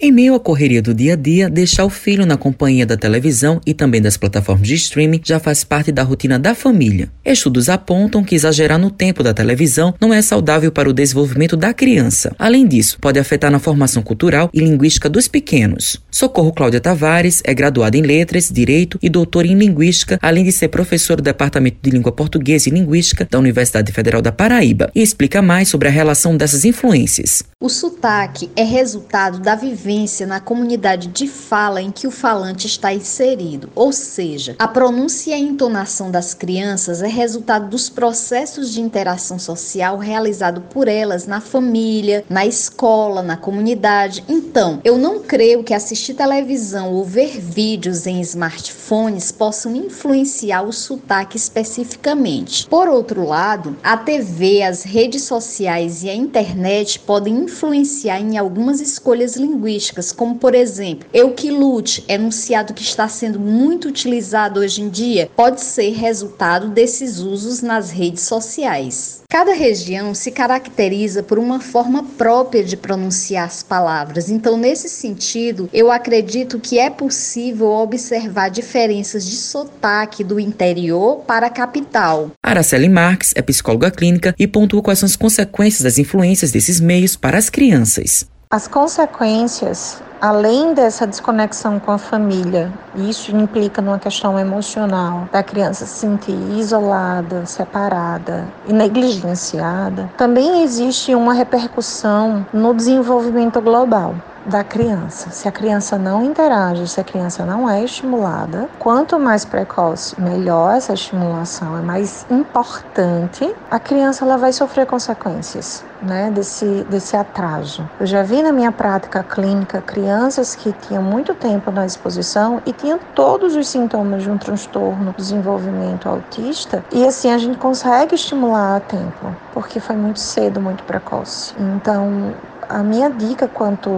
Em meio à correria do dia a dia, deixar o filho na companhia da televisão e também das plataformas de streaming já faz parte da rotina da família. Estudos apontam que exagerar no tempo da televisão não é saudável para o desenvolvimento da criança. Além disso, pode afetar na formação cultural e linguística dos pequenos. Socorro Cláudia Tavares é graduada em Letras, Direito e doutora em Linguística, além de ser professora do Departamento de Língua Portuguesa e Linguística da Universidade Federal da Paraíba, e explica mais sobre a relação dessas influências. O sotaque é resultado da vivência na comunidade de fala em que o falante está inserido, ou seja, a pronúncia e a entonação das crianças é resultado dos processos de interação social realizado por elas na família, na escola, na comunidade. Então, eu não creio que assistir televisão ou ver vídeos em smartphones possam influenciar o sotaque especificamente. Por outro lado, a TV, as redes sociais e a internet podem influenciar em algumas escolhas linguísticas, como por exemplo, eu que lute, enunciado que está sendo muito utilizado hoje em dia, pode ser resultado desses usos nas redes sociais. Cada região se caracteriza por uma forma própria de pronunciar as palavras, então, nesse sentido, eu acredito que é possível observar diferenças de sotaque do interior para a capital. Araceli Marques é psicóloga clínica e pontua quais são as consequências das influências desses meios para as crianças. As consequências, além dessa desconexão com a família, isso implica numa questão emocional, da criança se sentir isolada, separada e negligenciada, também existe uma repercussão no desenvolvimento global da criança. Se a criança não interage, se a criança não é estimulada, quanto mais precoce, melhor essa estimulação, é mais importante, a criança ela vai sofrer consequências. Né, desse, desse atraso. Eu já vi na minha prática clínica crianças que tinham muito tempo na exposição e tinham todos os sintomas de um transtorno de desenvolvimento autista e assim a gente consegue estimular a tempo, porque foi muito cedo, muito precoce. Então, a minha dica quanto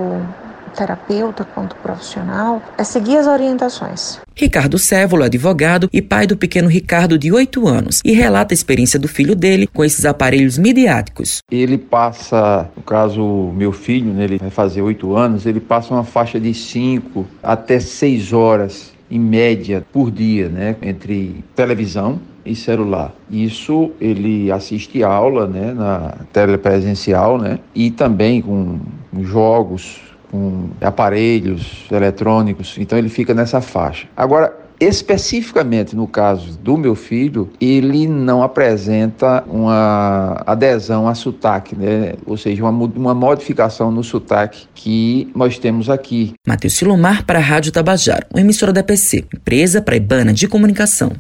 terapeuta, quanto profissional, é seguir as orientações. Ricardo Sévolo é advogado e pai do pequeno Ricardo de 8 anos e relata a experiência do filho dele com esses aparelhos midiáticos. Ele passa, no caso meu filho, né, ele vai fazer 8 anos, ele passa uma faixa de 5 até 6 horas em média por dia, né, entre televisão e celular. Isso ele assiste aula, né, na telepresencial, né, e também com jogos, com aparelhos eletrônicos. Então ele fica nessa faixa. Agora Especificamente no caso do meu filho, ele não apresenta uma adesão a sotaque, né? ou seja, uma, uma modificação no sotaque que nós temos aqui. Matheus Silomar para a Rádio Tabajaro, uma emissora da PC, empresa praibana de comunicação.